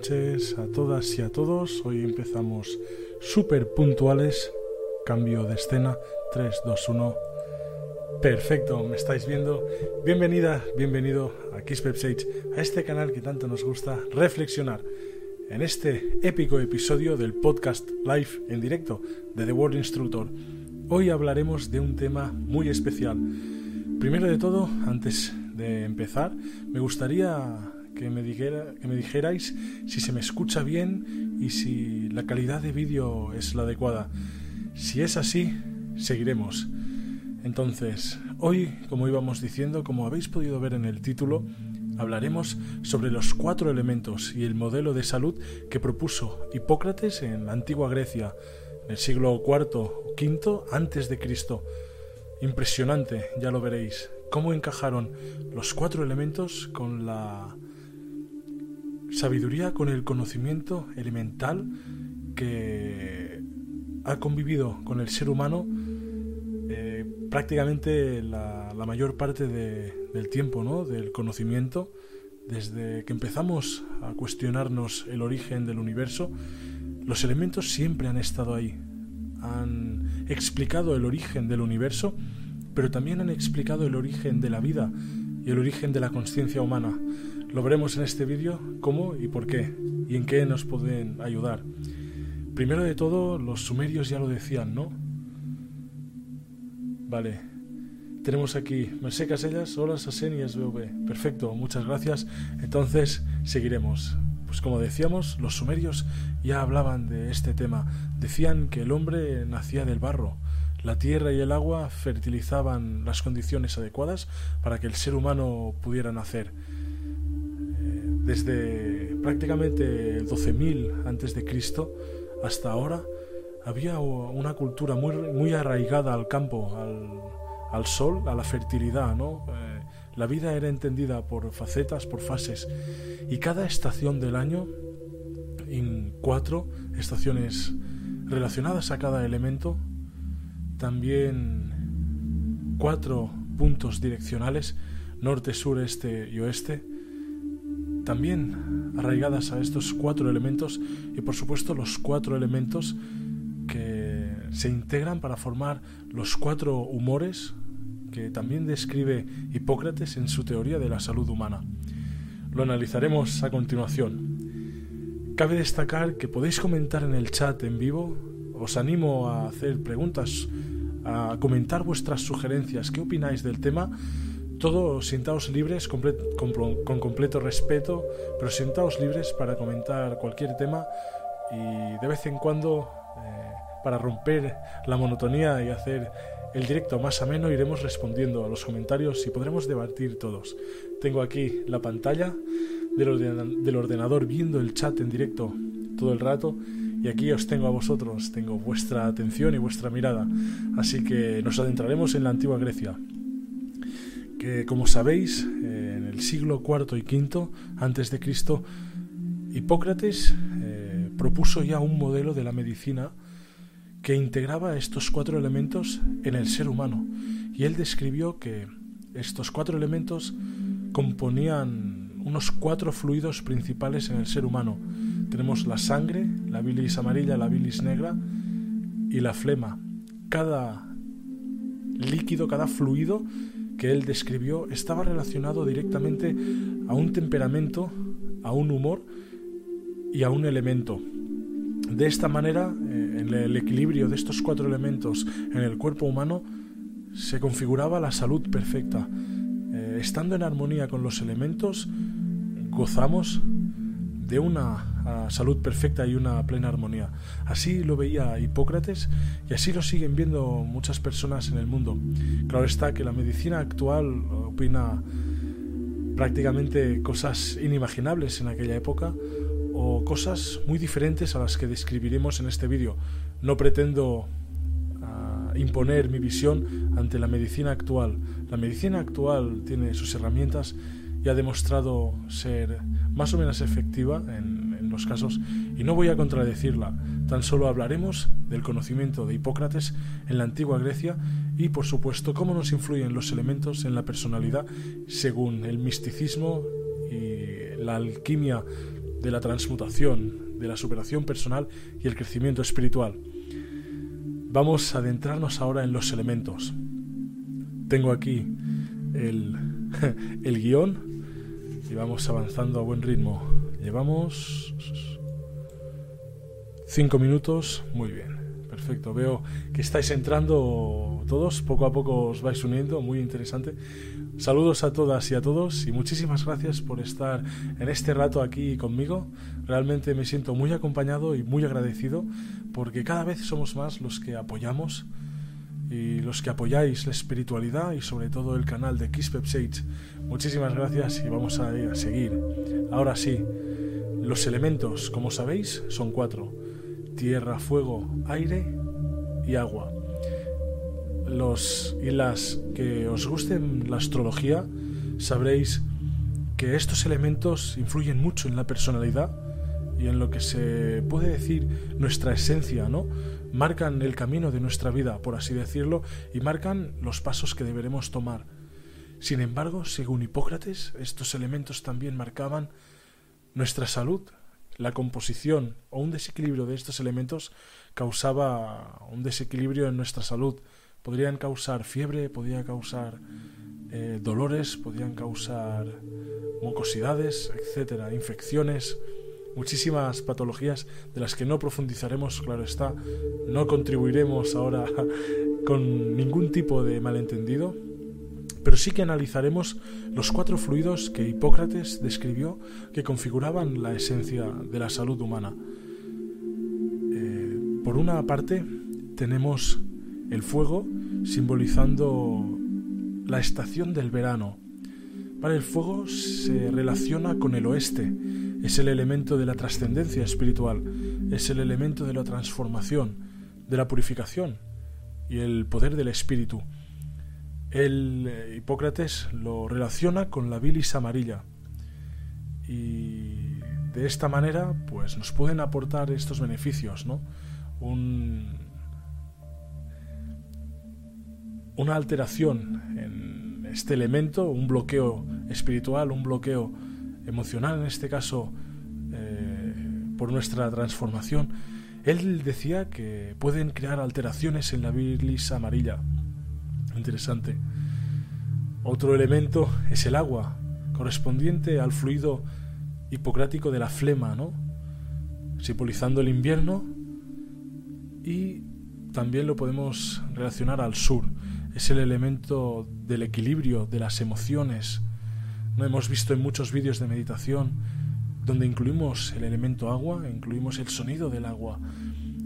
noches a todas y a todos. Hoy empezamos súper puntuales. Cambio de escena. 3, 2, 1. Perfecto, me estáis viendo. Bienvenida, bienvenido a Kiss a este canal que tanto nos gusta reflexionar. En este épico episodio del podcast live en directo de The World Instructor, hoy hablaremos de un tema muy especial. Primero de todo, antes de empezar, me gustaría que me, dijera, que me dijerais si se me escucha bien y si la calidad de vídeo es la adecuada. Si es así, seguiremos. Entonces, hoy, como íbamos diciendo, como habéis podido ver en el título, hablaremos sobre los cuatro elementos y el modelo de salud que propuso Hipócrates en la antigua Grecia, en el siglo IV o V antes de Cristo. Impresionante, ya lo veréis, cómo encajaron los cuatro elementos con la sabiduría, con el conocimiento elemental que ha convivido con el ser humano prácticamente la, mayor parte del tiempo, ¿no? del conocimiento, desde que empezamos a cuestionarnos el origen del universo, los elementos siempre han estado ahí. Han explicado el origen del universo, pero también han explicado el origen de la vida y el origen de la conciencia humana. Lo veremos en este vídeo cómo y por qué y en qué nos pueden ayudar. Primero de todo, los sumerios ya lo decían, ¿no? Vale. Tenemos aquí Mercé Casellas, hola Sasen y SBV. Perfecto, muchas gracias. Entonces, seguiremos. Pues como decíamos, los sumerios ya hablaban de este tema. Decían que el hombre nacía del barro. La tierra y el agua fertilizaban las condiciones adecuadas para que el ser humano pudiera nacer. Desde prácticamente 12.000 antes de Cristo hasta ahora, había una cultura muy, muy arraigada al campo, al, sol, a la fertilidad, ¿no? Eh, la vida era entendida por facetas, por fases, y cada estación del año, en cuatro estaciones relacionadas a cada elemento, también cuatro puntos direccionales, norte, sur, este y oeste, también arraigadas a estos cuatro elementos y por supuesto los cuatro elementos que se integran para formar los cuatro humores que también describe Hipócrates en su teoría de la salud humana. Lo analizaremos a continuación. Cabe destacar que podéis comentar en el chat en vivo. Os animo a hacer preguntas, a comentar vuestras sugerencias. ¿Qué opináis del tema? Todo sintaos libres con, completo respeto, pero sintaos libres para comentar cualquier tema y de vez en cuando eh, para romper la monotonía y hacer el directo más ameno, iremos respondiendo a los comentarios y podremos debatir todos. Tengo aquí la pantalla del, ordenador viendo el chat en directo todo el rato y aquí os tengo a vosotros, tengo vuestra atención y vuestra mirada. Así que nos adentraremos en la antigua Grecia, que como sabéis, en el siglo IV y V antes de Cristo, Hipócrates eh, propuso ya un modelo de la medicina que integraba estos cuatro elementos en el ser humano. Y él describió que estos cuatro elementos componían unos cuatro fluidos principales en el ser humano. Tenemos la sangre, la bilis amarilla, la bilis negra y la flema. Cada líquido, cada fluido que él describió estaba relacionado directamente a un temperamento, a un humor y a un elemento. De esta manera, eh, en el equilibrio de estos cuatro elementos en el cuerpo humano, se configuraba la salud perfecta. Eh, estando en armonía con los elementos, gozamos de una salud perfecta y una plena armonía. Así lo veía Hipócrates y así lo siguen viendo muchas personas en el mundo. Claro está que la medicina actual opina prácticamente cosas inimaginables en aquella época o cosas muy diferentes a las que describiremos en este vídeo. No pretendo ah, imponer mi visión ante la medicina actual. La medicina actual tiene sus herramientas y ha demostrado ser más o menos efectiva en, los casos y no voy a contradecirla. Tan solo hablaremos del conocimiento de Hipócrates en la antigua Grecia y por supuesto cómo nos influyen los elementos en la personalidad según el misticismo la alquimia de la transmutación, de la superación personal y el crecimiento espiritual. Vamos a adentrarnos ahora en los elementos. Tengo aquí el, el guion y vamos avanzando a buen ritmo. Llevamos cinco minutos, muy bien. Perfecto, veo que estáis entrando todos, poco a poco os vais uniendo, muy interesante. Saludos a todas y a todos y muchísimas gracias por estar en este rato aquí conmigo. Realmente me siento muy acompañado y muy agradecido porque cada vez somos más los que apoyamos y los que apoyáis la espiritualidad y sobre todo el canal de Kiss Sage. Muchísimas gracias y vamos a, a seguir. Ahora sí, los elementos, como sabéis, son cuatro. Tierra, fuego, aire y agua los y las que os gusten la astrología, sabréis que estos elementos influyen mucho en la personalidad y en lo que se puede decir nuestra esencia, ¿no? Marcan el camino de nuestra vida, por así decirlo, y marcan los pasos que deberemos tomar. Sin embargo, según Hipócrates, estos elementos también marcaban nuestra salud. La composición o un desequilibrio de estos elementos causaba un desequilibrio en nuestra salud, podrían causar fiebre, podrían causar eh, dolores, podrían causar mucosidades, etcétera, infecciones, muchísimas patologías de las que no profundizaremos, claro está, no contribuiremos ahora con ningún tipo de malentendido, pero sí que analizaremos los cuatro fluidos que Hipócrates describió que configuraban la esencia de la salud humana. Eh, por una parte, tenemos el fuego simbolizando la estación del verano. Para el fuego se relaciona con el oeste, es el elemento de la trascendencia espiritual, es el elemento de la transformación, de la purificación y el poder del espíritu. El eh, Hipócrates lo relaciona con la bilis amarilla y de esta manera pues nos pueden aportar estos beneficios, ¿no? Un, una alteración en este elemento, un bloqueo espiritual, un bloqueo emocional, en este caso eh, por nuestra transformación, él decía que pueden crear alteraciones en la bilis amarilla. Interesante. Otro elemento es el agua, correspondiente al fluido hipocrático de la flema, ¿no? Simbolizando el invierno y también lo podemos relacionar al sur, es el elemento del equilibrio de las emociones. No hemos visto en muchos vídeos de meditación donde incluimos el elemento agua, incluimos el sonido del agua.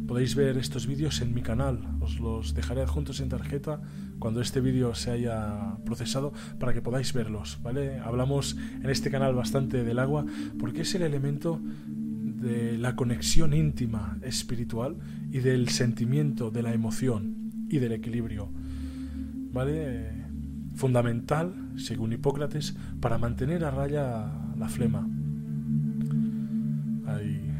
Podéis ver estos vídeos en mi canal, os los dejaré adjuntos en tarjeta cuando este vídeo se haya procesado para que podáis verlos, ¿vale? Hablamos en este canal bastante del agua porque es el elemento de la conexión íntima espiritual y del sentimiento, de la emoción y del equilibrio. ¿vale? Fundamental, según Hipócrates, para mantener a raya la flema. Hay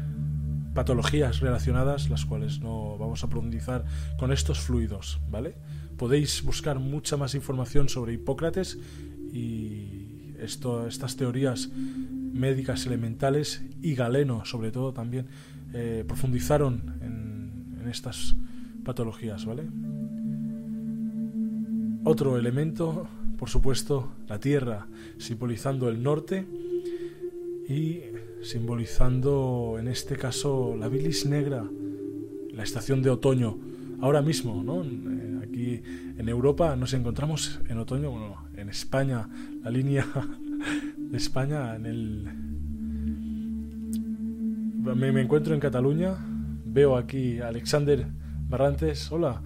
patologías relacionadas, las cuales no vamos a profundizar con estos fluidos, ¿vale? Podéis buscar mucha más información sobre Hipócrates y esto, estas teorías médicas elementales y Galeno, sobre todo, también eh, profundizaron en, en estas patologías, ¿vale? Otro elemento, por supuesto, la Tierra, simbolizando el norte y simbolizando en este caso la bilis negra, la estación de otoño. Ahora mismo, ¿no? Eh, aquí en Europa nos encontramos en otoño, bueno, en España, la línea de España, en el... Me, me encuentro en Cataluña, veo aquí a Alexander Barrantes, hola,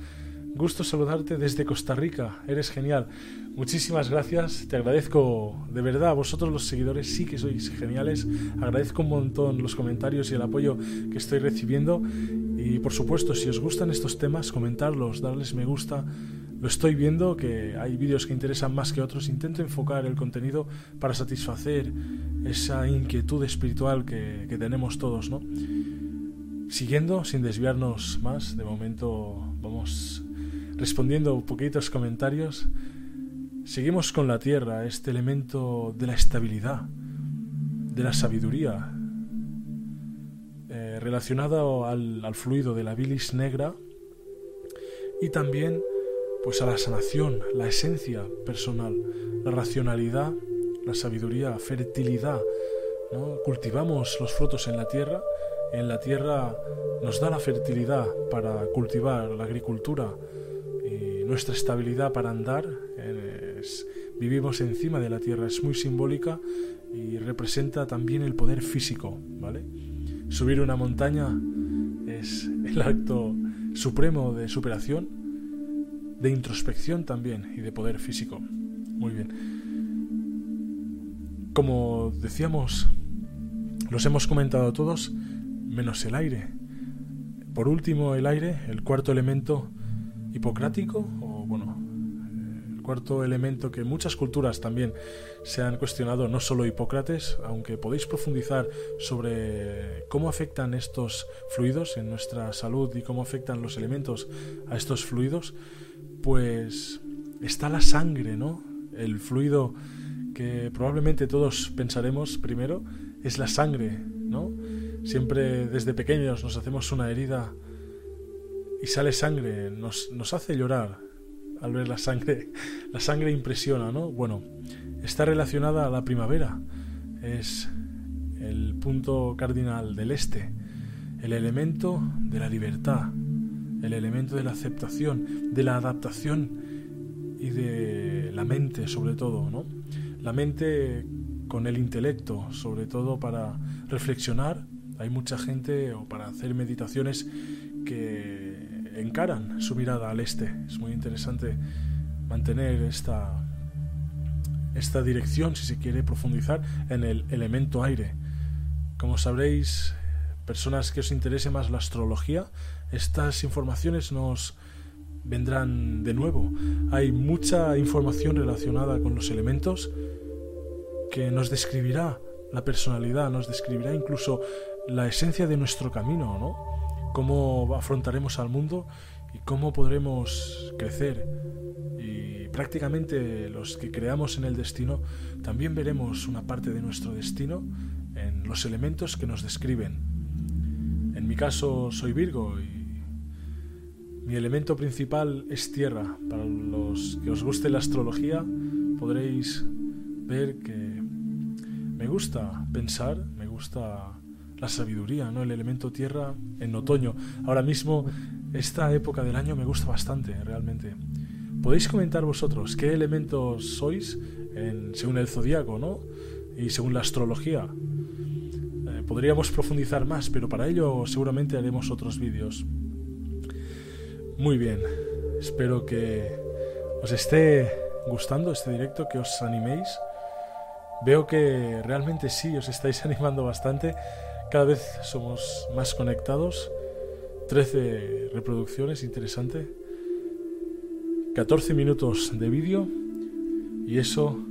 Gusto saludarte desde Costa Rica, eres genial. Muchísimas gracias, te agradezco de verdad, vosotros los seguidores sí que sois geniales, agradezco un montón los comentarios y el apoyo que estoy recibiendo. Y por supuesto si os gustan estos temas, comentarlos, darles me gusta, lo estoy viendo que hay vídeos que interesan más que otros, intento enfocar el contenido para satisfacer esa inquietud espiritual que, tenemos todos, ¿no? Siguiendo, sin desviarnos más, de momento vamos respondiendo poquitos comentarios, seguimos con la Tierra, este elemento de la estabilidad. de la sabiduría, eh, relacionado al, al fluido de la bilis negra y también pues a la sanación, la esencia personal, la racionalidad, la sabiduría, fertilidad. Cultivamos los frutos en la tierra, en la tierra nos da la fertilidad para cultivar la agricultura nuestra estabilidad para andar. vivimos encima de la tierra, es muy simbólica y representa también el poder físico, ¿vale? Subir una montaña es el acto supremo de superación, de introspección también y de poder físico. Muy bien. Como decíamos, los hemos comentado todos, menos el aire. Por último, el aire, el cuarto elemento hipocrático, o bueno, el cuarto elemento que muchas culturas también se han cuestionado, no solo Hipócrates, aunque podéis profundizar sobre cómo afectan estos fluidos en nuestra salud y cómo afectan los elementos a estos fluidos, pues está la sangre, ¿no? El fluido que probablemente todos pensaremos primero es la sangre, ¿no? Siempre desde pequeños nos hacemos una herida y sale sangre, nos, nos hace llorar al ver la sangre. La sangre impresiona, ¿no? Bueno, está relacionada a la primavera, es el punto cardinal del este, el elemento de la libertad, el elemento de la aceptación, de la adaptación y de la mente sobre todo, ¿no? La mente con el intelecto, sobre todo para reflexionar. Hay mucha gente, o para hacer meditaciones, que encaran su mirada al este. Es muy interesante mantener esta, esta dirección, si se quiere profundizar, en el elemento aire. Como sabréis, personas que os interese más la astrología, estas informaciones nos vendrán de nuevo. Hay mucha información relacionada con los elementos que nos describirá la personalidad, nos describirá incluso la esencia de nuestro camino, ¿no? Cómo afrontaremos al mundo y cómo podremos crecer. Y prácticamente los que creamos en el destino también veremos una parte de nuestro destino en los elementos que nos describen. En mi caso soy Virgo y mi elemento principal es tierra. Para los que os guste la astrología podréis ver que me gusta pensar, me gusta la sabiduría, ¿no? El elemento tierra en otoño. Ahora mismo, esta época del año me gusta bastante, realmente. Podéis comentar vosotros qué elementos sois según el zodiaco, ¿no? Y según la astrología. Eh, podríamos profundizar más, pero para ello seguramente haremos otros vídeos. Muy bien, espero que os esté gustando este directo, que os animéis Veo que realmente sí, os estáis animando bastante. Cada vez somos más conectados. 13 reproducciones, interesante. 14 minutos de vídeo. Y eso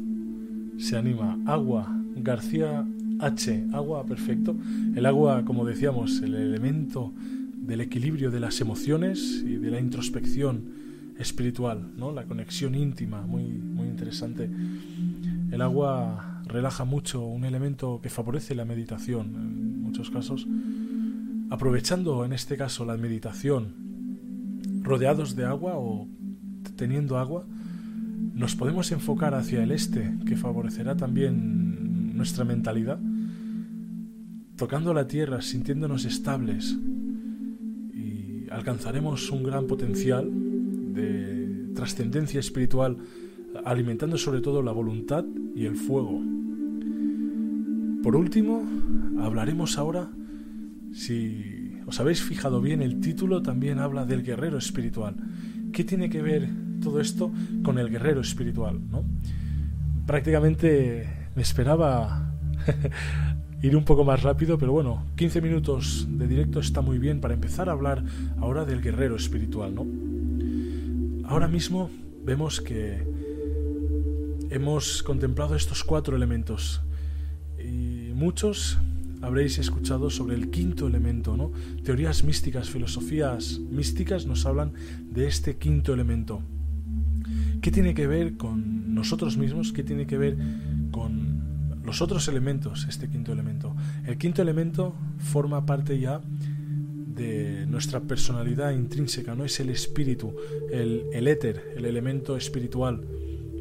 se anima. Agua, García H. Agua, perfecto. El agua, como decíamos, el elemento del equilibrio de las emociones y de la introspección espiritual, ¿no? La conexión íntima, muy, muy interesante. El agua relaja mucho, un elemento que favorece la meditación muchos casos, aprovechando en este caso la meditación rodeados de agua o teniendo agua, nos podemos enfocar hacia el este, que favorecerá también nuestra mentalidad, tocando la tierra, sintiéndonos estables y alcanzaremos un gran potencial de trascendencia espiritual, alimentando sobre todo la voluntad y el fuego. Por último, hablaremos ahora, si os habéis fijado bien, el título también habla del guerrero espiritual. ¿Qué tiene que ver todo esto con el guerrero espiritual? ¿no? Prácticamente me esperaba ir un poco más rápido, pero bueno, 15 minutos de directo está muy bien para empezar a hablar ahora del guerrero espiritual, ¿no? Ahora mismo vemos que hemos contemplado estos cuatro elementos muchos habréis escuchado sobre el quinto elemento, ¿no? Teorías místicas, filosofías místicas nos hablan de este quinto elemento. ¿Qué tiene que ver con nosotros mismos? ¿Qué tiene que ver con los otros elementos, este quinto elemento. El quinto elemento forma parte ya de nuestra personalidad intrínseca, no es el espíritu, el, el éter, el elemento espiritual,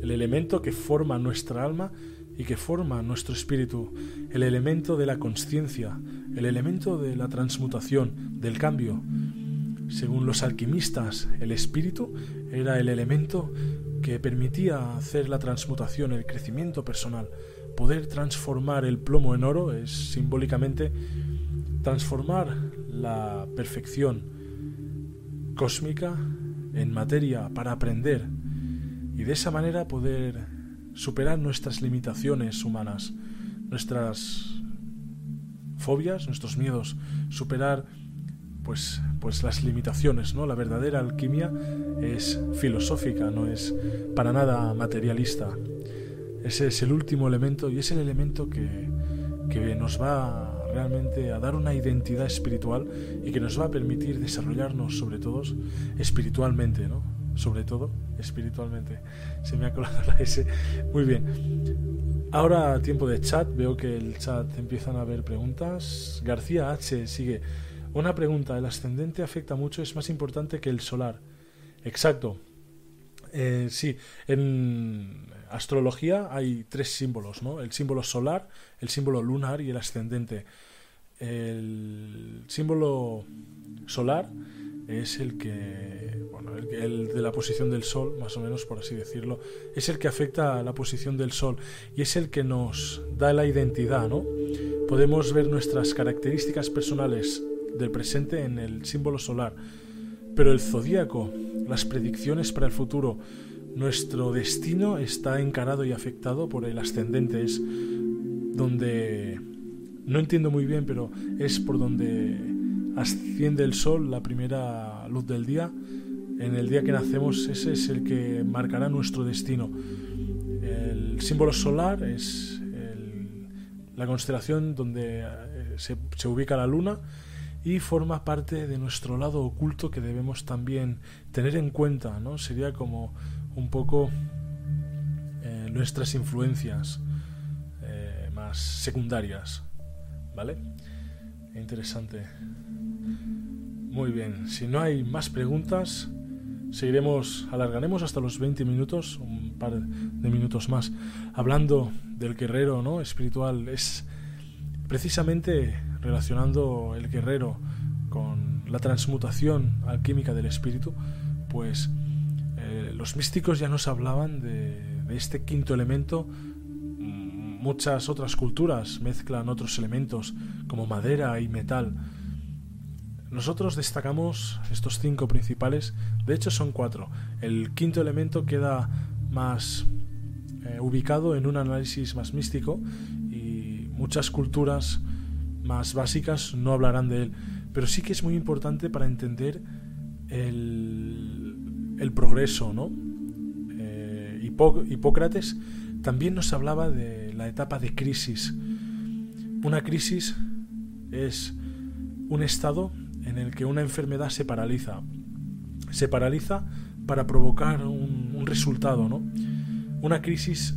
el elemento que forma nuestra alma y que forma nuestro espíritu, el elemento de la conciencia, el elemento de la transmutación, del cambio. Según los alquimistas, el espíritu era el elemento que permitía hacer la transmutación, el crecimiento personal. Poder transformar el plomo en oro es simbólicamente transformar la perfección cósmica en materia para aprender y de esa manera poder superar nuestras limitaciones humanas, nuestras fobias, nuestros miedos, superar pues, pues las limitaciones, ¿no? La verdadera alquimia es filosófica, no es para nada materialista. Ese es el último elemento y es el elemento que, que nos va realmente a dar una identidad espiritual y que nos va a permitir desarrollarnos sobre todo espiritualmente, ¿no? Sobre todo espiritualmente. Se me ha colado la S. Muy bien. Ahora tiempo de chat. Veo que el chat empiezan a haber preguntas. García H sigue. Una pregunta. ¿El ascendente afecta mucho? ¿Es más importante que el solar? Exacto. Eh, sí, en astrología hay tres símbolos, ¿no? El símbolo solar, el símbolo lunar y el ascendente. El símbolo solar es el que, bueno, el, de la posición del Sol, más o menos por así decirlo, es el que afecta a la posición del Sol y es el que nos da la identidad, ¿no? Podemos ver nuestras características personales del presente en el símbolo solar, pero el zodíaco, las predicciones para el futuro, nuestro destino está encarado y afectado por el ascendente, es donde no entiendo muy bien, pero es por donde asciende el sol, la primera luz del día. En el día que nacemos, ese es el que marcará nuestro destino. El símbolo solar es la constelación donde eh, se, ubica la luna y forma parte de nuestro lado oculto que debemos también tener en cuenta, ¿no? Sería como un poco eh, nuestras influencias eh, más secundarias, ¿vale? Interesante. Muy bien, si no hay más preguntas, seguiremos, alargaremos hasta los 20 minutos, un par de minutos más, hablando del guerrero ¿no? espiritual. Es precisamente relacionando el guerrero con la transmutación alquímica del espíritu, pues eh, los místicos ya nos hablaban de, este quinto elemento. Muchas otras culturas mezclan otros elementos como madera y metal. Nosotros destacamos estos cinco principales, de hecho son cuatro. El quinto elemento queda más eh, ubicado en un análisis más místico y muchas culturas más básicas no hablarán de él, pero sí que es muy importante para entender el, progreso, ¿no? Eh, Hipócrates también nos hablaba de la etapa de crisis. Una crisis es un estado en el que una enfermedad se paraliza. Se paraliza para provocar un, resultado, ¿no? Una crisis,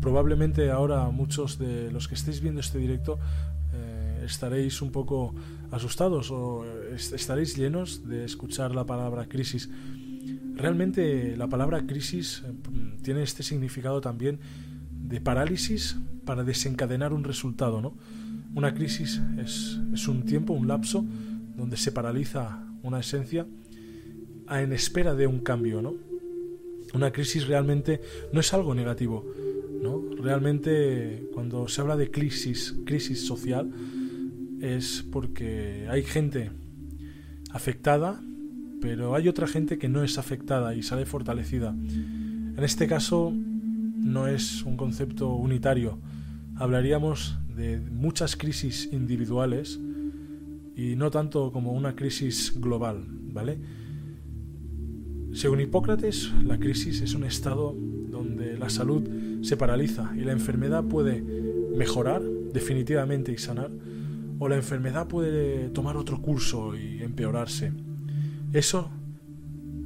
probablemente ahora muchos de los que estéis viendo este directo estaréis un poco asustados o estaréis llenos de escuchar la palabra crisis. Realmente la palabra crisis eh, tiene este significado también de parálisis para desencadenar un resultado, ¿no? Una crisis es un tiempo, un lapso, donde se paraliza una esencia en espera de un cambio, ¿no? Una crisis realmente no es algo negativo, ¿no? Realmente cuando se habla de crisis, crisis social, es porque hay gente afectada, pero hay otra gente que no es afectada y sale fortalecida. En este caso no es un concepto unitario. Hablaríamos de muchas crisis individuales y no tanto como una crisis global, ¿vale? Según Hipócrates, la crisis es un estado donde la salud se paraliza y la enfermedad puede mejorar definitivamente y sanar, o la enfermedad puede tomar otro curso y empeorarse. Eso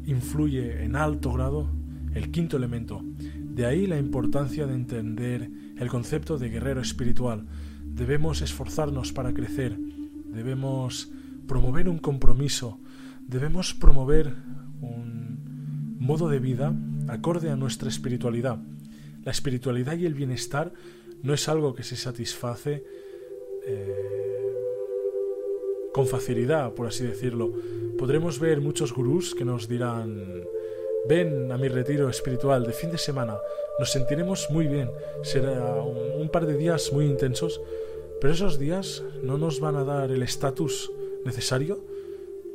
influye en alto grado el quinto elemento. De ahí la importancia de entender el concepto de guerrero espiritual. Debemos esforzarnos para crecer, debemos promover un compromiso, debemos promover un modo de vida acorde a nuestra espiritualidad. La espiritualidad y el bienestar no es algo que se satisface eh, con facilidad, por así decirlo. Podremos ver muchos gurús que nos dirán, ven a mi retiro espiritual de fin de semana, nos sentiremos muy bien, será un, par de días muy intensos, pero esos días no nos van a dar el estatus necesario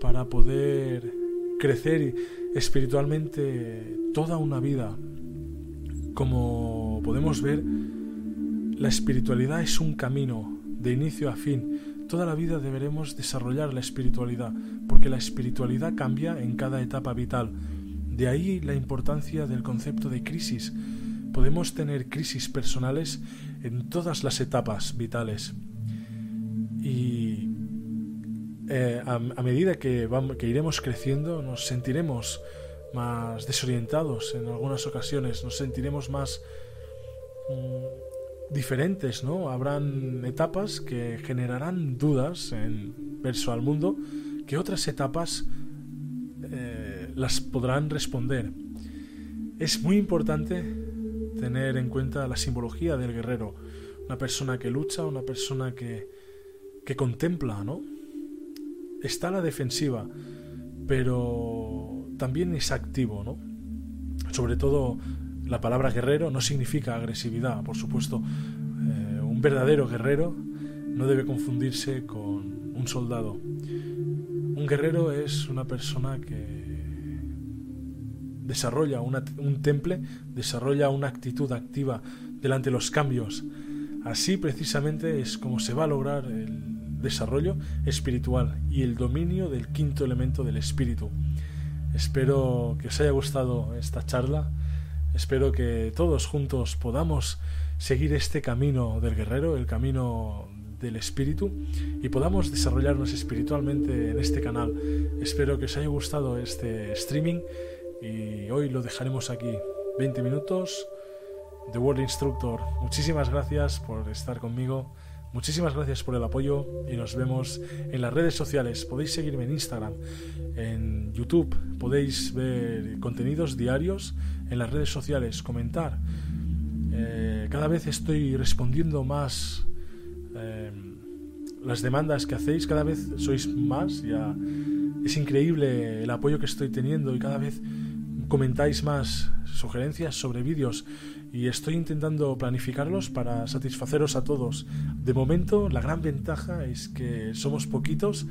para poder crecer espiritualmente toda una vida. Como podemos ver, la espiritualidad es un camino de inicio a fin. Toda la vida deberemos desarrollar la espiritualidad, porque la espiritualidad cambia en cada etapa vital. De ahí la importancia del concepto de crisis. Podemos tener crisis personales en todas las etapas vitales. Y eh, a, medida que, vamos, que iremos creciendo, nos sentiremos más desorientados en algunas ocasiones, nos sentiremos más mm, diferentes, ¿no? Habrán etapas que generarán dudas en verso al mundo que otras etapas eh, las podrán responder. Es muy importante tener en cuenta la simbología del guerrero, una persona que lucha, una persona que, que contempla, ¿no? Está a la defensiva, pero también es activo, ¿no? Sobre todo la palabra guerrero no significa agresividad, por supuesto. Eh, un verdadero guerrero no debe confundirse con un soldado. Un guerrero es una persona que desarrolla un temple, desarrolla una actitud activa delante de los cambios. Así precisamente es como se va a lograr el desarrollo espiritual y el dominio del quinto elemento del espíritu. Espero que os haya gustado esta charla. Espero que todos juntos podamos seguir este camino del guerrero, el camino del espíritu, y podamos desarrollarnos espiritualmente en este canal. Espero que os haya gustado este streaming y hoy lo dejaremos aquí. 20 minutos. The World Instructor. Muchísimas gracias por estar conmigo. Muchísimas gracias por el apoyo y nos vemos en las redes sociales. Podéis seguirme en Instagram, en YouTube, podéis ver contenidos diarios en las redes sociales, comentar. Eh, cada vez estoy respondiendo más eh, las demandas que hacéis, cada vez sois más, ya es increíble el apoyo que estoy teniendo y cada vez comentáis más sugerencias sobre vídeos y estoy intentando planificarlos para satisfaceros a todos. De momento, la gran ventaja es que somos poquitos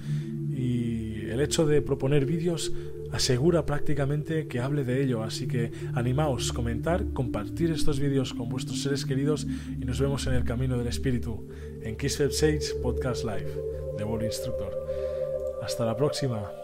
y el hecho de proponer vídeos asegura prácticamente que hable de ello, así que animaos, comentar, compartir estos vídeos con vuestros seres queridos y nos vemos en el camino del espíritu en Kiss Sage Podcast Live de World Instructor. Hasta la próxima.